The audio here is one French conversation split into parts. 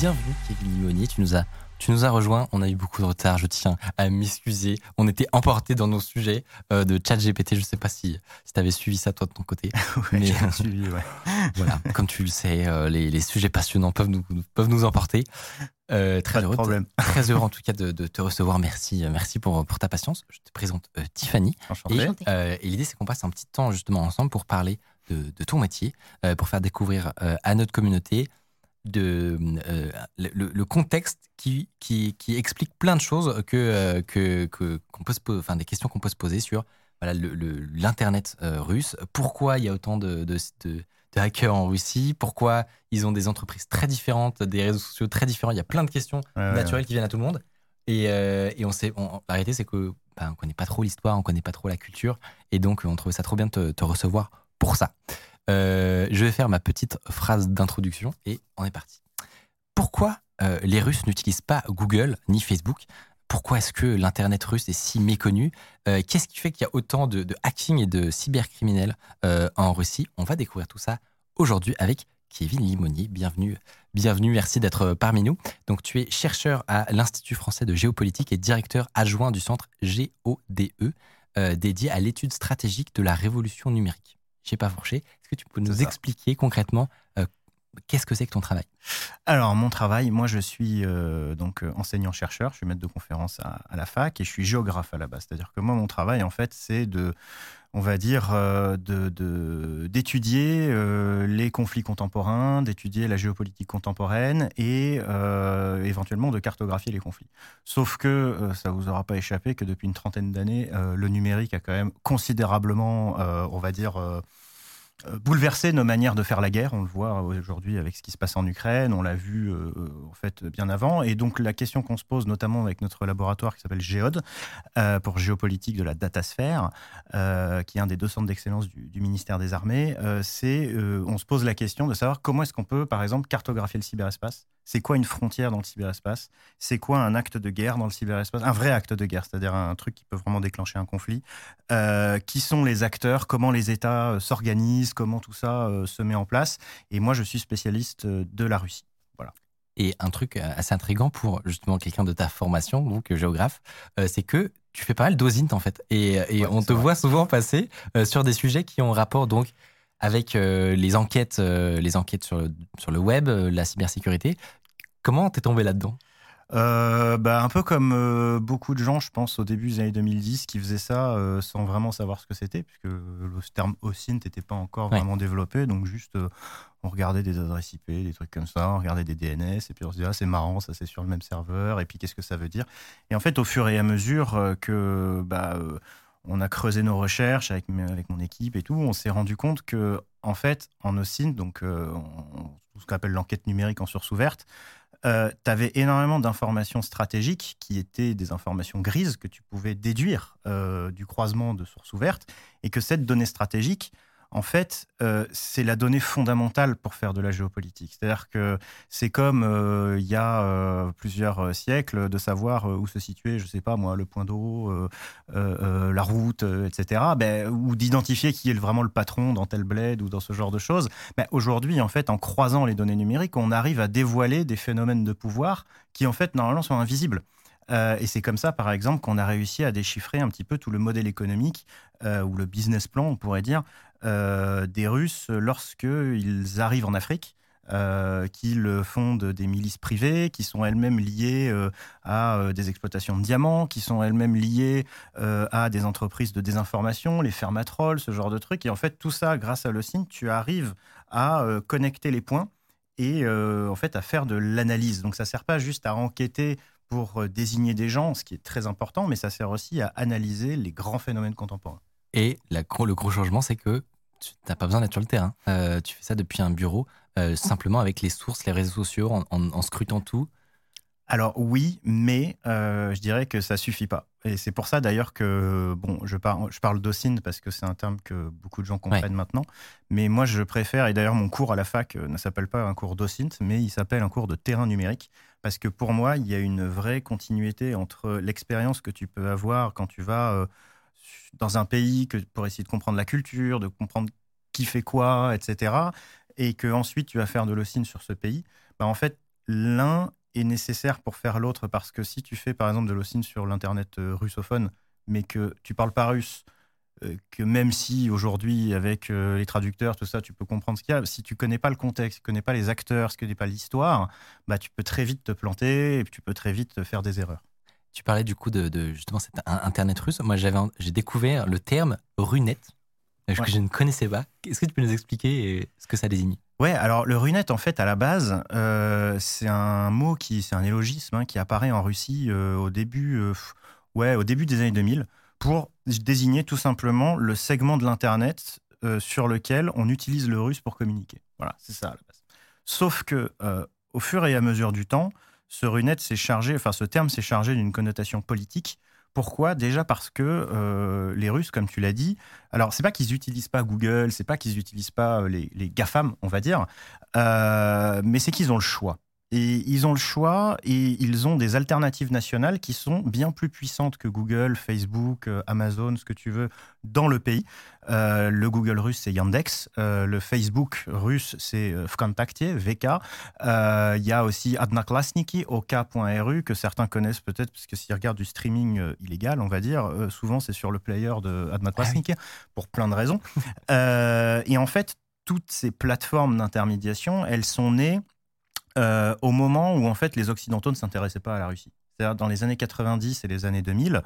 Bienvenue Kevin Limonier, tu nous as tu nous as rejoint, on a eu beaucoup de retard, je tiens à m'excuser. On était emportés dans nos sujets euh, de chat GPT, je sais pas si, si tu avais suivi ça toi de ton côté. ouais, j'ai suivi, ouais. voilà, comme tu le sais, euh, les, les, sujets passionnants peuvent nous, peuvent nous emporter. Euh, très, heureux, problème. très heureux en tout cas de, de, te recevoir. Merci, merci pour, pour ta patience. Je te présente euh, Tiffany. Enchanté. Et, et l'idée, c'est qu'on passe un petit temps justement ensemble pour parler de, de ton métier, pour faire découvrir à notre communauté de euh, le, le, contexte qui, qui, qui, explique plein de choses que que qu'on peut se enfin des questions qu'on peut se poser sur voilà l'internet euh, russe. Pourquoi il y a autant de, de, de, hackers en Russie? Pourquoi ils ont des entreprises très différentes des réseaux sociaux très différents? Il y a plein de questions ouais, naturelles ouais. qui viennent à tout le monde. Et, euh, et on sait on, la réalité c'est que ben, on connaît pas trop l'histoire on connaît pas trop la culture. Et donc on trouvait ça trop bien de te, te recevoir pour ça euh, je vais faire ma petite phrase d'introduction et on est parti. Pourquoi euh, les Russes n'utilisent pas Google ni Facebook? Pourquoi est-ce que l'Internet russe est si méconnu? Euh, Qu'est-ce qui fait qu'il y a autant de, hacking et de cybercriminels en Russie? On va découvrir tout ça aujourd'hui avec Kevin Limonier. Bienvenue, bienvenue, merci d'être parmi nous. Donc, tu es chercheur à l'Institut français de géopolitique et directeur adjoint du centre GODE, dédié à l'étude stratégique de la révolution numérique j'ai pas fourché. Que tu peux nous expliquer concrètement euh, qu'est-ce que c'est que ton travail? Alors mon travail, moi je suis euh, donc enseignant-chercheur, je suis maître de conférence à, à, la fac et je suis géographe à la base. C'est-à-dire que moi mon travail en fait c'est de, on va dire, euh, d'étudier de, euh, les conflits contemporains, d'étudier la géopolitique contemporaine et euh, éventuellement de cartographier les conflits. Sauf que euh, ça vous aura pas échappé que depuis une trentaine d'années, euh, le numérique a quand même considérablement, euh, on va dire, bouleverser nos manières de faire la guerre. On le voit aujourd'hui avec ce qui se passe en Ukraine. On l'a vu euh, en fait bien avant. Et donc la question qu'on se pose, notamment avec notre laboratoire qui s'appelle Géode euh, pour géopolitique de la datasphère, euh, qui est un des deux centres d'excellence du, du, ministère des Armées, c'est on se pose la question de savoir comment est-ce qu'on peut, par exemple, cartographier le cyberespace. C'est quoi une frontière dans le cyberespace? C'est quoi un acte de guerre dans le cyberespace? Un vrai acte de guerre, c'est-à-dire un truc qui peut vraiment déclencher un conflit. qui sont les acteurs? Comment les États s'organisent? Comment tout ça euh, se met en place? Et moi, je suis spécialiste de la Russie. Voilà. Et un truc assez intrigant pour justement quelqu'un de ta formation, donc géographe, euh, c'est que tu fais pas mal d'OSINT en fait. Et, et ouais, on te vrai. voit souvent passer euh, sur des sujets qui ont rapport donc avec euh, les enquêtes, les enquêtes sur le, sur le web, la cybersécurité. Comment t'es tombé là-dedans? Euh, bah, un peu comme euh, beaucoup de gens, je pense, au début des années 2010, qui faisaient ça euh, sans vraiment savoir ce que c'était, puisque le terme OSINT n'était pas encore ouais. vraiment développé. Donc, juste, on regardait des adresses IP, des trucs comme ça, on regardait des DNS, et puis on se disait, ah, c'est marrant, ça c'est sur le même serveur, et puis qu'est-ce que ça veut dire? Et en fait, au fur et à mesure que. Bah, on a creusé nos recherches avec, avec mon équipe et tout, on s'est rendu compte que, en fait, en OSINT, donc on, ce qu'on appelle l'enquête numérique en source ouverte, euh, tu avais énormément d'informations stratégiques qui étaient des informations grises que tu pouvais déduire euh, du croisement de sources ouvertes et que cette donnée stratégique, en fait, euh, c'est la donnée fondamentale pour faire de la géopolitique. C'est-à-dire que c'est comme euh, il y a euh, plusieurs siècles de savoir où se situait, je sais pas moi, le point d'eau, la route, etc. Ben, ou d'identifier qui est vraiment le patron dans tel bled ou dans ce genre de choses. Ben, Aujourd'hui, en fait, en croisant les données numériques, on arrive à dévoiler des phénomènes de pouvoir qui, en fait, normalement, sont invisibles. Et c'est comme ça, par exemple, qu'on a réussi à déchiffrer un petit peu tout le modèle économique ou le business plan, on pourrait dire, des Russes lorsqu'ils arrivent en Afrique. Euh, qu'ils fondent des milices privées, qui sont elles-mêmes liées euh, à des exploitations de diamants, qui sont elles-mêmes liées à des entreprises de désinformation, les fermatrolls, ce genre de trucs. Et en fait, tout ça, grâce à l'OSINT, tu arrives à connecter les points et en fait à faire de l'analyse. Donc ça ne sert pas juste à enquêter pour désigner des gens, ce qui est très important, mais ça sert aussi à analyser les grands phénomènes contemporains. Et le gros changement, c'est que tu n'as pas besoin d'être sur le terrain. tu fais ça depuis un bureau, simplement avec les sources, les réseaux sociaux, en scrutant tout. Alors oui, mais euh, je dirais que ça suffit pas. Et c'est pour ça d'ailleurs que, bon, je, parle, je parle d'OSINT parce que c'est un terme que beaucoup de gens comprennent maintenant. Mais moi, je préfère, et d'ailleurs mon cours à la fac euh, ne s'appelle pas un cours d'OSINT, mais il s'appelle un cours de terrain numérique. Parce que pour moi, il y a une vraie continuité entre l'expérience que tu peux avoir quand tu vas euh, dans un pays que, pour essayer de comprendre la culture, de comprendre qui fait quoi, etc. Et que ensuite tu vas faire de l'OSINT sur ce pays. Bah, en fait, l'un est nécessaire pour faire l'autre parce que si tu fais par exemple de l'OSINT sur l'internet euh, russophone, mais que tu parles pas russe, euh, que même si aujourd'hui avec euh, les traducteurs tout ça tu peux comprendre ce qu'il y a, si tu connais pas le contexte, tu connais pas les acteurs, si tu connais pas l'histoire, bah tu peux très vite te planter et tu peux très vite faire des erreurs. Tu parlais du coup de, justement cet internet russe. Moi j'avais j'ai découvert le terme runette que je ne connaissais pas. Est-ce que tu peux nous expliquer ce que ça désigne? Ouais, alors le runette, en fait, à la base, euh, c'est un mot qui, c'est un élogisme hein, qui apparaît en Russie euh, au début, euh, ouais, au début des années 2000 pour désigner tout simplement le segment de l'internet sur lequel on utilise le russe pour communiquer. Voilà, c'est ça à la base. Sauf que au fur et à mesure du temps, ce runette s'est chargé, enfin ce terme s'est chargé d'une connotation politique pourquoi? Déjà parce que euh, les Russes, comme tu l'as dit, alors c'est pas qu'ils n'utilisent pas Google, c'est pas qu'ils n'utilisent pas euh, les, les, GAFAM, on va dire, euh, mais c'est qu'ils ont le choix. Et ils ont le choix et ils ont des alternatives nationales qui sont bien plus puissantes que Google, Facebook, euh, Amazon, ce que tu veux, dans le pays. Euh, le Google russe, c'est Yandex. Euh, le Facebook russe, c'est Vkontakte, VK. Il y a aussi Adnaklasniki, OK.ru, que certains connaissent peut-être, parce que s'ils regardent du streaming illégal, on va dire, souvent c'est sur le player de Adnaklasniki, ah pour plein de raisons. et en fait, toutes ces plateformes d'intermédiation, elles sont nées euh, au moment où en fait les Occidentaux ne s'intéressaient pas à la Russie. Dans les années 90 et les années 2000,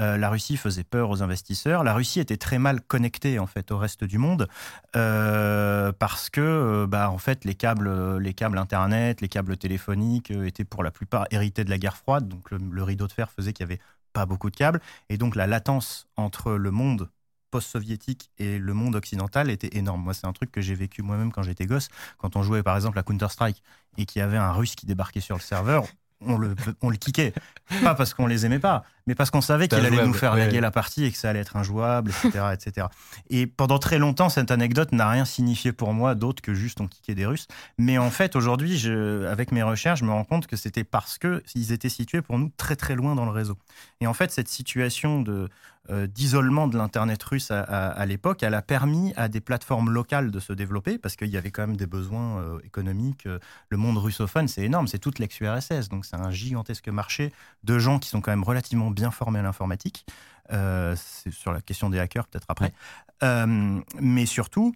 euh, la Russie faisait peur aux investisseurs. La Russie était très mal connectée en fait au reste du monde euh, parce que bah en fait les câbles, les câbles internet, les câbles téléphoniques étaient pour la plupart hérités de la guerre froide. Donc le, rideau de fer faisait qu'il y avait pas beaucoup de câbles et donc la latence entre le monde post-soviétique et le monde occidental était énorme. Moi, c'est un truc que j'ai vécu moi-même quand j'étais gosse. Quand on jouait par exemple à Counter-Strike et qu'il y avait un russe qui débarquait sur le serveur, on le, on le kickait. Pas parce qu'on les aimait pas, mais parce qu'on savait qu'il allait nous faire gagner la partie et que ça allait être injouable, etc., etc. Et pendant très longtemps, cette anecdote n'a rien signifié pour moi d'autre que juste on kickait des Russes. Mais en fait, aujourd'hui, avec mes recherches, je me rends compte que c'était parce qu'ils étaient situés pour nous très très loin dans le réseau. Et en fait, cette situation de, euh, d'isolement de l'Internet russe à, l'époque, elle a permis à des plateformes locales de se développer parce qu'il y avait quand même des besoins euh, économiques. Le monde russophone, c'est énorme, c'est toute l'ex-URSS, donc c'est un gigantesque marché de gens qui sont quand même relativement bien formés à l'informatique. Euh, c'est sur la question des hackers peut-être après. mais surtout,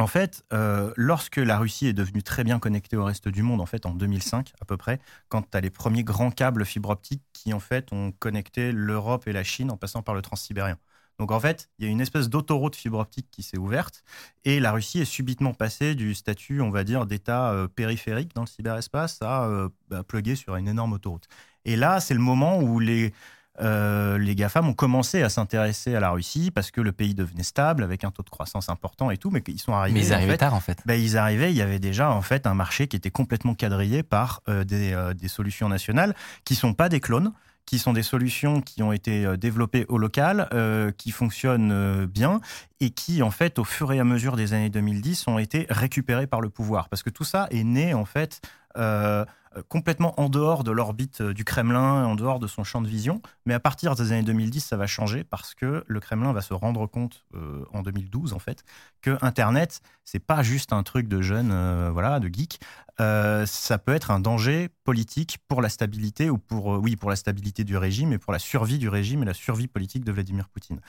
en fait, euh, lorsque la Russie est devenue très bien connectée au reste du monde, en fait, en 2005 à peu près, quand tu as les premiers grands câbles fibre optique qui, en fait, ont connecté l'Europe et la Chine en passant par le transsibérien. Donc, en fait, il y a une espèce d'autoroute fibre optique qui s'est ouverte et la Russie est subitement passée du statut, on va dire, d'État euh, périphérique dans le cyberespace à euh, bah, pluguer sur une énorme autoroute. Et là, c'est le moment où les euh, les GAFAM ont commencé à s'intéresser à la Russie parce que le pays devenait stable avec un taux de croissance important et tout, mais ils sont arrivés. Mais ils arrivaient tard en fait. Ben, ils arrivaient, il y avait déjà en fait un marché qui était complètement quadrillé par euh, euh, des, solutions nationales qui sont pas des clones qui sont des solutions qui ont été développées au local, qui fonctionnent bien et qui, en fait, au fur et à mesure des années 2010, ont été récupérées par le pouvoir. Parce que tout ça est né, en fait, euh, complètement en dehors de l'orbite euh, du Kremlin, en dehors de son champ de vision. Mais à partir des années 2010, ça va changer parce que le Kremlin va se rendre compte euh, en 2012 en fait que Internet c'est pas juste un truc de jeunes, voilà, de geeks. ça peut être un danger politique pour la stabilité ou pour oui pour la stabilité du régime et pour la survie du régime et la survie politique de Vladimir Poutine.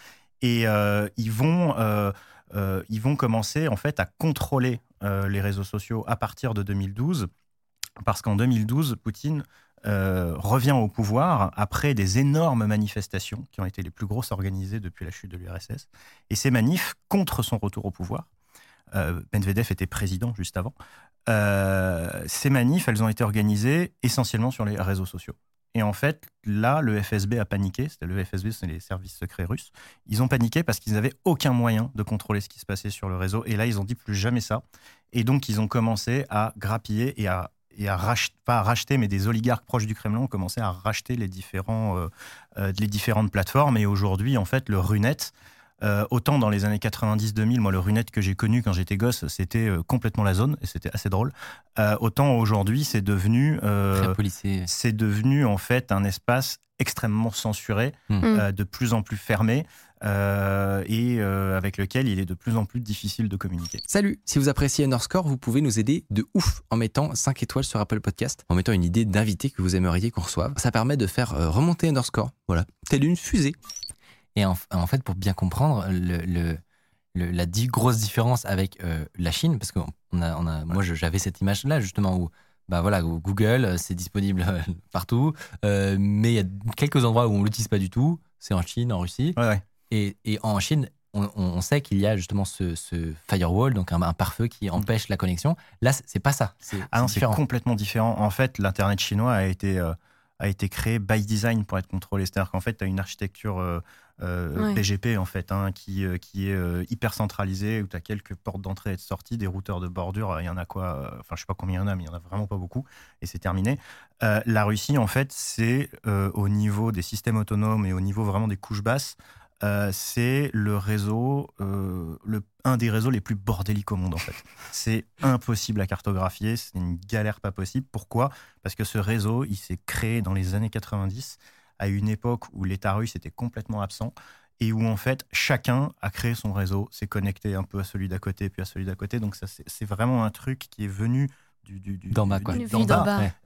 Et ils vont ils vont commencer en fait à contrôler les réseaux sociaux à partir de 2012 parce qu'en 2012, Poutine euh, revient au pouvoir après des énormes manifestations qui ont été les plus grosses organisées depuis la chute de l'URSS. Et ces manifs contre son retour au pouvoir, euh, était président juste avant, euh, ces manifs, elles ont été organisées essentiellement sur les réseaux sociaux. Et en fait, là, le FSB a paniqué. Le FSB, c'est les services secrets russes. Ils ont paniqué parce qu'ils n'avaient aucun moyen de contrôler ce qui se passait sur le réseau. Et là, ils ont dit plus jamais ça. Et donc, ils ont commencé à grappiller et à, et à racheter, pas à racheter, mais des oligarques proches du Kremlin ont commencé à racheter les, différents, euh, euh, les différentes plateformes. Et aujourd'hui, en fait, le Runet, euh, autant dans les années 90-2000, moi, le Runet que j'ai connu quand j'étais gosse, c'était euh, complètement la zone et c'était assez drôle. Euh, autant aujourd'hui, c'est devenu, c'est devenu en fait un espace extrêmement censuré, mm. de plus en plus fermé. Et avec lequel il est de plus en plus difficile de communiquer. Salut, si vous appréciez Underscore, vous pouvez nous aider de ouf en mettant 5 étoiles sur Apple Podcast, en mettant une idée d'invité que vous aimeriez qu'on reçoive. Ça permet de faire remonter Underscore, voilà, telle une fusée. Et en, fait, pour bien comprendre, le, la grosse différence avec euh, la Chine, parce que on a, on a, moi j'avais cette image-là justement où bah voilà, Google, euh, c'est disponible euh, partout, mais il y a quelques endroits où on l'utilise pas du tout. C'est en Chine, en Russie. Et, et, en Chine, on, sait qu'il y a justement ce, firewall, donc un, pare-feu qui mm. empêche la connexion. Là, c'est pas ça. C'est ah c'est complètement différent. En fait, l'internet chinois a été a été créé by design pour être contrôlé. C'est-à-dire qu'en fait, tu as une architecture euh, PGP en fait, hein, qui, euh, qui est euh, hyper centralisé, où tu as quelques portes d'entrée et de sortie, des routeurs de bordure, il y en a quoi, enfin je sais pas combien il y en a, mais il y en a vraiment pas beaucoup, et c'est terminé. la Russie, en fait, c'est au niveau des systèmes autonomes et au niveau vraiment des couches basses, c'est le réseau, le, un des réseaux les plus bordéliques au monde en fait. C'est impossible à cartographier, c'est une galère pas possible. Pourquoi? Parce que ce réseau, il s'est créé dans les années 90 à une époque où l'État russe était complètement absent et où en fait chacun a créé son réseau, s'est connecté un peu à celui d'à côté, puis à celui d'à côté. Donc ça, c'est vraiment un truc qui est venu du, du, d'en bas. Quoi.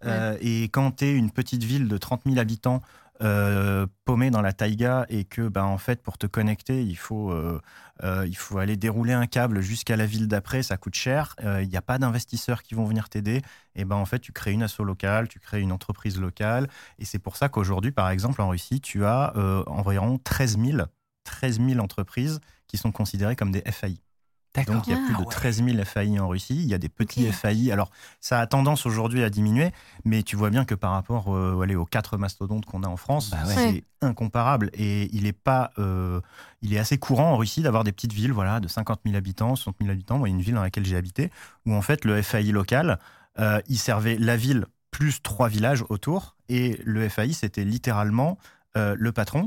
Euh, et quand tu es une petite ville de 30 000 habitants euh, paumé dans la taïga et que, ben, en fait, pour te connecter, il faut, euh, euh, il faut aller dérouler un câble jusqu'à la ville d'après, ça coûte cher, il n'y a pas d'investisseurs qui vont venir t'aider, et ben, en fait, tu crées une asso locale, tu crées une entreprise locale, et c'est pour ça qu'aujourd'hui, par exemple, en Russie, tu as environ 13 000, 13 000 entreprises qui sont considérées comme des FAI. Donc il y a plus de 13 ah 000 FAI en Russie. Il y a des petits FAI. Alors ça a tendance aujourd'hui à diminuer, mais tu vois bien que par rapport euh, aux quatre mastodontes qu'on a en France, bah c'est incomparable. Et il est pas, euh, il est assez courant en Russie d'avoir des petites villes, voilà, de 50 000 habitants, 60 000 habitants. Moi, une ville dans laquelle j'ai habité, où en fait le FAI local, euh, il servait la ville plus trois villages autour, et le FAI c'était littéralement le patron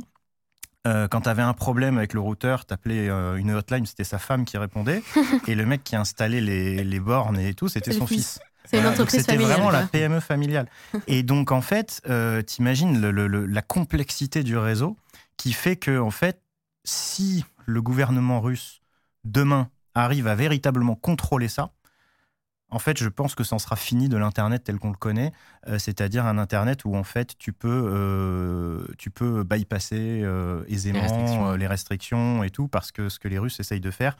euh, quand tu avais un problème avec le routeur, tu appelais euh, une hotline, c'était sa femme qui répondait. et le mec qui installait les, les bornes et tout, c'était son fils. C'est une entreprise C'était vraiment la PME familiale. et donc, en fait, euh, t'imagines la complexité du réseau qui fait que, en fait, si le gouvernement russe, demain, arrive à véritablement contrôler ça, en fait, je pense que ça en sera fini de l'Internet tel qu'on le connaît, euh, c'est-à-dire un Internet où en fait tu peux, euh, tu peux bypasser euh, aisément les restrictions. et tout, parce que ce que les Russes essayent de faire,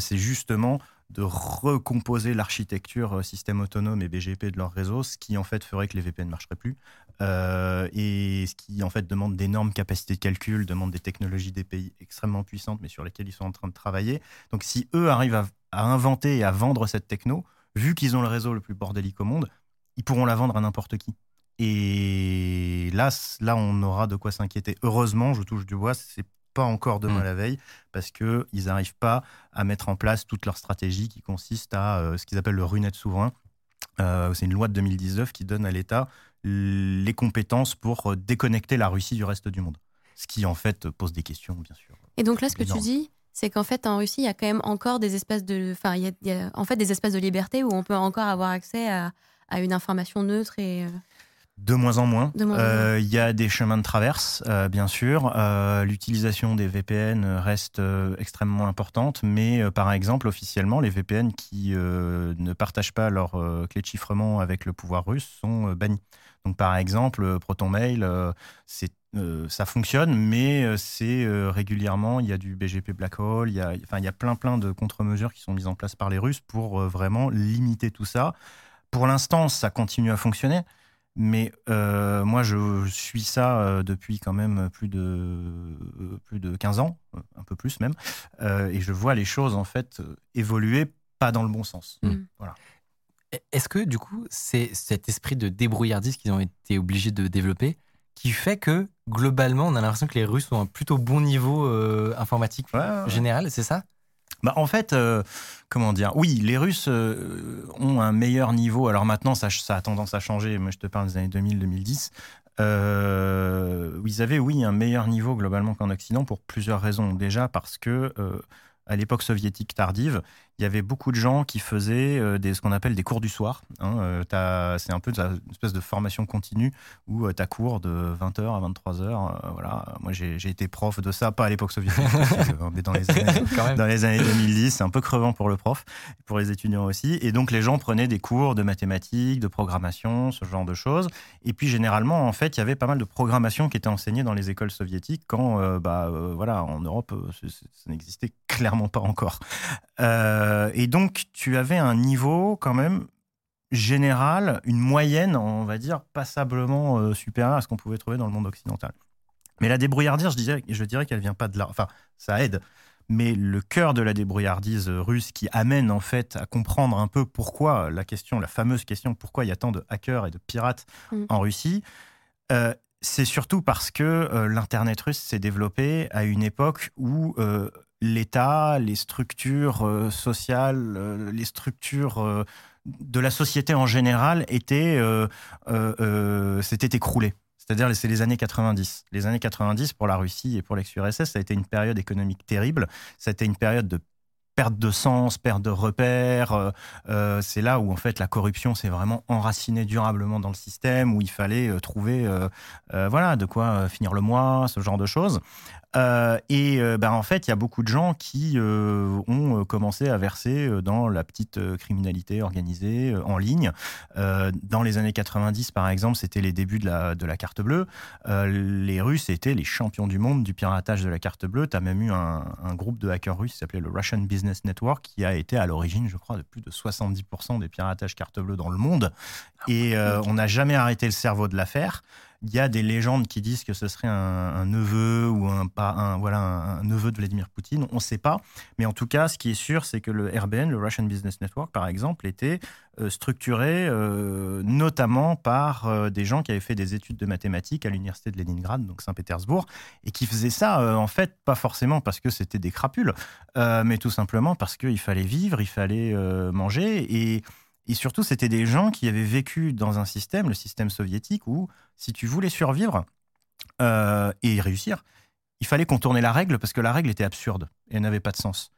c'est justement de recomposer l'architecture système autonome et BGP de leur réseau, ce qui en fait ferait que les VPN ne marcheraient plus, et ce qui en fait demande d'énormes capacités de calcul, demande des technologies des pays extrêmement puissantes, mais sur lesquelles ils sont en train de travailler. Donc si eux arrivent à, à inventer et à vendre cette techno, vu qu'ils ont le réseau le plus bordélique au monde, ils pourront la vendre à n'importe qui. Et là, là, on aura de quoi s'inquiéter. Heureusement, je touche du bois, c'est pas encore demain mm. la veille, parce qu'ils n'arrivent pas à mettre en place toute leur stratégie qui consiste à euh, ce qu'ils appellent le runet souverain. Euh, c'est une loi de 2019 qui donne à l'État les compétences pour euh, déconnecter la Russie du reste du monde. Ce qui, en fait, pose des questions, bien sûr. Et donc là, ce que tu dis, c'est qu'en fait en Russie il y a quand même encore des espaces de, enfin il y, a, en fait des espaces de liberté où on peut encore avoir accès à, une information neutre et euh, de moins en moins. Euh, il y a des chemins de traverse, euh, bien sûr. L'utilisation des VPN reste extrêmement importante, mais par exemple, officiellement, les VPN qui ne partagent pas leur clé de chiffrement avec le pouvoir russe sont bannis. Donc, par exemple, ProtonMail, c'est euh, ça fonctionne, mais euh, c'est euh, régulièrement, il y a du BGP Black Hole, il y a, enfin, il y a plein plein de contre-mesures qui sont mises en place par les Russes pour vraiment limiter tout ça. Pour l'instant, ça continue à fonctionner, mais moi, je suis ça depuis quand même plus de, plus de 15 ans, un peu plus même, et je vois les choses en fait évoluer pas dans le bon sens. Mmh. Voilà. Est-ce que du coup, c'est cet esprit de débrouillardise qu'ils ont été obligés de développer qui fait que globalement, on a l'impression que les Russes ont un plutôt bon niveau euh, informatique général, c'est ça? Bah, en fait, euh, comment dire? Oui, les Russes euh, ont un meilleur niveau. Alors maintenant, ça, ça, a tendance à changer. Moi, je te parle des années 2000-2010. ils avaient, oui, un meilleur niveau globalement qu'en Occident pour plusieurs raisons. Déjà parce que à l'époque soviétique tardive, il y avait beaucoup de gens qui faisaient euh, des, ce qu'on appelle des cours du soir. Hein, euh, c'est un peu une espèce de formation continue où euh, tu as cours de 20h à 23h. voilà. Moi, j'ai été prof de ça, pas à l'époque soviétique, mais dans les, années, dans les années 2010. C'est un peu crevant pour le prof, pour les étudiants aussi. Et donc, les gens prenaient des cours de mathématiques, de programmation, ce genre de choses. Et puis, généralement, en fait, il y avait pas mal de programmation qui était enseignée dans les écoles soviétiques quand, bah, voilà, en Europe, ça n'existait clairement pas encore. Euh, et donc, tu avais un niveau quand même général, une moyenne, on va dire, passablement euh, supérieure à ce qu'on pouvait trouver dans le monde occidental. Mais la débrouillardise, je, disais, je dirais qu'elle vient pas de là. Enfin, ça aide. Mais le cœur de la débrouillardise russe qui amène en fait à comprendre un peu pourquoi la question, la fameuse question, pourquoi il y a tant de hackers et de pirates mm. en Russie, euh, c'est surtout parce que l'Internet russe s'est développé à une époque où l'État, les structures euh, sociales, euh, les structures euh, de la société en général étaient, s'étaient écroulées. C'est-à-dire, c'est les années 90. Les années 90 pour la Russie et pour l'ex-URSS, ça a été une période économique terrible. Ça a été une période de perte de sens, perte de repères. c'est là où en fait la corruption s'est vraiment enracinée durablement dans le système, où il fallait trouver, voilà, de quoi finir le mois, ce genre de choses. Euh, et euh, ben, en fait, il y a beaucoup de gens qui euh, ont commencé à verser dans la petite criminalité organisée en ligne. dans les années 90, par exemple, c'était les débuts de la, de la carte bleue. les Russes étaient les champions du monde du piratage de la carte bleue. Tu as même eu un, un, groupe de hackers russes qui s'appelait le Russian Business Network, qui a été à l'origine, je crois, de plus de 70% des piratages carte bleue dans le monde. Et on n'a jamais arrêté le cerveau de l'affaire. Il y a des légendes qui disent que ce serait un, neveu ou un, voilà, un, neveu de Vladimir Poutine. On ne sait pas. Mais en tout cas, ce qui est sûr, c'est que le RBN, le Russian Business Network, par exemple, était euh, structuré euh, notamment par euh, des gens qui avaient fait des études de mathématiques à l'université de Leningrad, donc Saint-Pétersbourg, et qui faisaient ça, en fait, pas forcément parce que c'était des crapules, mais tout simplement parce qu'il fallait vivre, il fallait manger. Et et surtout, c'était des gens qui avaient vécu dans un système, le système soviétique, où si tu voulais survivre euh, et réussir, il fallait contourner la règle parce que la règle était absurde et n'avait pas de sens.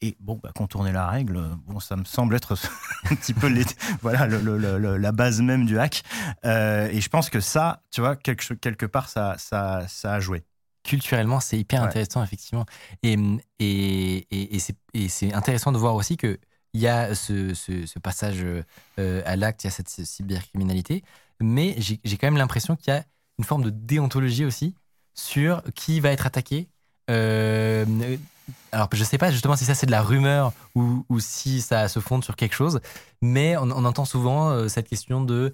Et bon, bah, contourner la règle, bon, ça me semble être un petit peu voilà, la base même du hack. Euh, et je pense que ça, tu vois, quelque, quelque part, ça, ça, ça a joué culturellement, c'est hyper intéressant, effectivement. Et, et, et, et c'est intéressant de voir aussi que il y a ce, passage euh, à l'acte, il y a cette cybercriminalité, mais j'ai quand même l'impression qu'il y a une forme de déontologie aussi sur qui va être attaqué. Euh, alors, je ne sais pas justement si ça c'est de la rumeur ou, si ça se fonde sur quelque chose, mais on, entend souvent euh, cette question de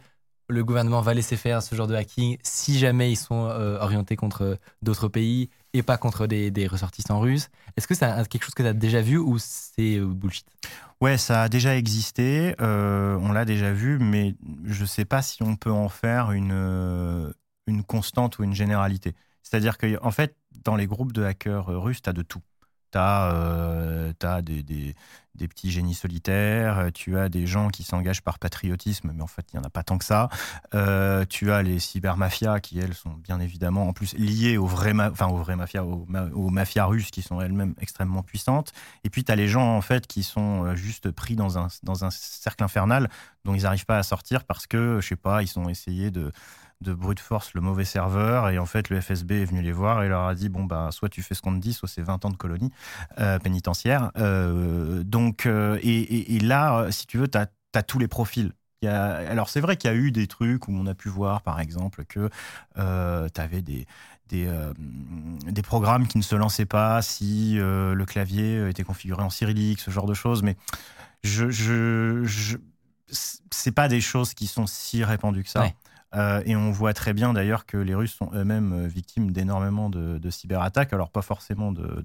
le gouvernement va laisser faire ce genre de hacking si jamais ils sont orientés contre d'autres pays et pas contre des, ressortissants russes. Est-ce que c'est quelque chose que tu as déjà vu ou c'est bullshit? Ouais, ça a déjà existé, euh, on l'a déjà vu, mais je ne sais pas si on peut en faire une, euh, constante ou une généralité. C'est-à-dire qu'en en fait, dans les groupes de hackers russes, tu as de tout. Tu as, euh, des, des, des, petits génies solitaires, tu as des gens qui s'engagent par patriotisme, mais en fait, il n'y en a pas tant que ça. Euh, tu as les cybermafias qui, elles, sont bien évidemment en plus liées aux vraies, aux vraies mafias, aux, mafias russes qui sont elles-mêmes extrêmement puissantes. Et puis, tu as les gens, en fait, qui sont euh, juste pris dans un, dans un cercle infernal dont ils n'arrivent pas à sortir parce que, je sais pas, ils ont essayé de de brute force le mauvais serveur. Et en fait, le FSB est venu les voir et leur a dit bon, bah, soit tu fais ce qu'on te dit, soit c'est 20 ans de colonie euh, pénitentiaire. Euh, donc, euh, et, là, si tu veux, tu as, tous les profils. Alors, c'est vrai qu'il y a eu des trucs où on a pu voir, par exemple, que tu avais des. Des, des, programmes qui ne se lançaient pas si le clavier était configuré en cyrillique, ce genre de choses. Mais je, je, je pas des choses qui sont si répandues que ça. Euh, et on voit très bien d'ailleurs que les Russes sont eux-mêmes euh, victimes d'énormément de, cyberattaques, alors pas forcément de,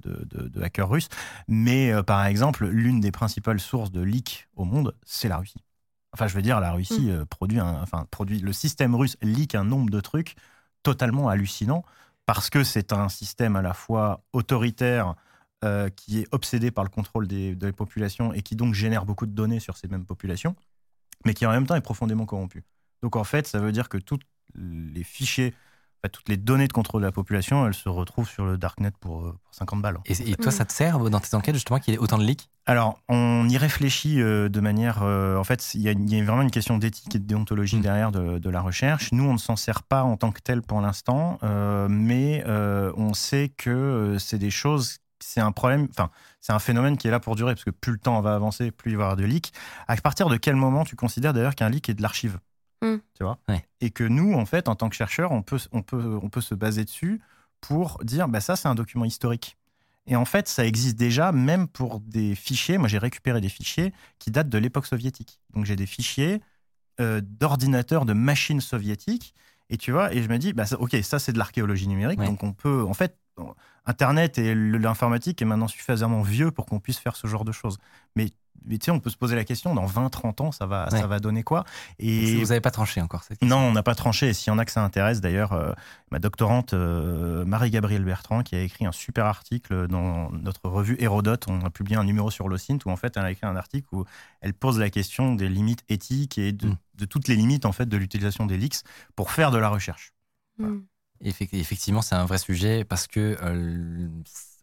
hackers russes, mais euh, par exemple, l'une des principales sources de leaks au monde, c'est la Russie. Enfin, je veux dire, la Russie mm. produit, un, enfin, produit, le système russe leak un nombre de trucs totalement hallucinant parce que c'est un système à la fois autoritaire euh, qui est obsédé par le contrôle des, des, populations et qui donc génère beaucoup de données sur ces mêmes populations, mais qui en même temps est profondément corrompu. Donc en fait, ça veut dire que tous les fichiers toutes les données de contrôle de la population, elles se retrouvent sur le darknet pour, euh, pour 50 balles. Et, toi, ça te sert dans tes enquêtes justement qu'il y ait autant de leaks? Alors, on y réfléchit euh, de manière. Euh, en fait, il y, a vraiment une question d'éthique et de déontologie mm. derrière de, la recherche. Nous, on ne s'en sert pas en tant que tel pour l'instant, mais on sait que c'est des choses. C'est un problème. Enfin, c'est un phénomène qui est là pour durer parce que plus le temps va avancer, plus il va y avoir de leaks. À partir de quel moment tu considères d'ailleurs qu'un leak est de l'archive? Mm. Tu vois Et que nous, en fait, en tant que chercheurs, on peut, on peut, on peut se baser dessus pour dire bah, ça, c'est un document historique. Et en fait, ça existe déjà, même pour des fichiers. Moi, j'ai récupéré des fichiers qui datent de l'époque soviétique. Donc, j'ai des fichiers euh, d'ordinateurs, de machines soviétiques. Et tu vois, et je me dis, bah, ok, ça, c'est de l'archéologie numérique. Donc, on peut, en fait, Internet et l'informatique est maintenant suffisamment vieux pour qu'on puisse faire ce genre de choses. Mais mais tu sais, on peut se poser la question, dans 20, 30 ans, ça va, ça va donner quoi? Et... Vous n'avez pas tranché encore cette question. Non, on n'a pas tranché. Et s'il y en a que ça intéresse, d'ailleurs, euh, ma doctorante euh, Marie-Gabrielle Bertrand, qui a écrit un super article dans notre revue Hérodote, on a publié un numéro sur l'OSINT, où en fait, elle a écrit un article où elle pose la question des limites éthiques et de, mm. toutes les limites en fait de l'utilisation des leaks pour faire de la recherche. Mm. Effectivement, c'est un vrai sujet parce que euh,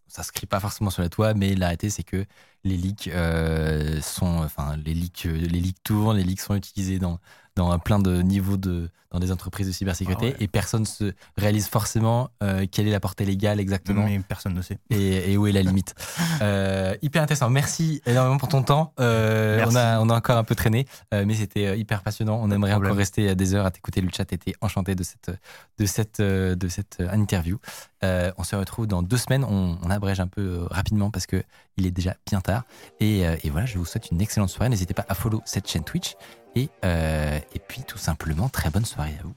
ça se crie pas forcément sur la toile, mais la c'est que les leaks euh, sont, enfin, les leaks, euh, les leaks tournent, les leaks sont utilisés dans, dans plein de niveaux de, dans des entreprises de cybersécurité ah et personne se réalise forcément euh, quelle est la portée légale exactement. Mais personne ne sait. Et, où est la limite. hyper intéressant. Merci énormément pour ton temps. on, a, on a encore un peu traîné, mais c'était hyper passionnant. On aimerait encore rester des heures à t'écouter. Le chat était enchanté de cette, de cette, de cette interview. on se retrouve dans deux semaines. On, on abrège un peu rapidement parce que il est déjà bien tard. Et, et voilà, je vous souhaite une excellente soirée. N'hésitez pas à follow cette chaîne Twitch et, euh, et puis tout simplement, très bonne soirée à vous.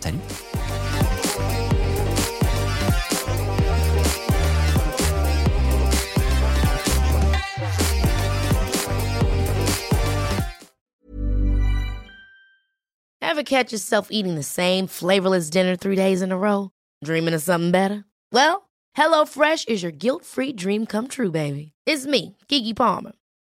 Salut Ever catch yourself eating the same flavorless dinner three days in a row? Dreaming of something better? Well, HelloFresh is your guilt-free dream come true, baby. It's me, Kiki Palmer.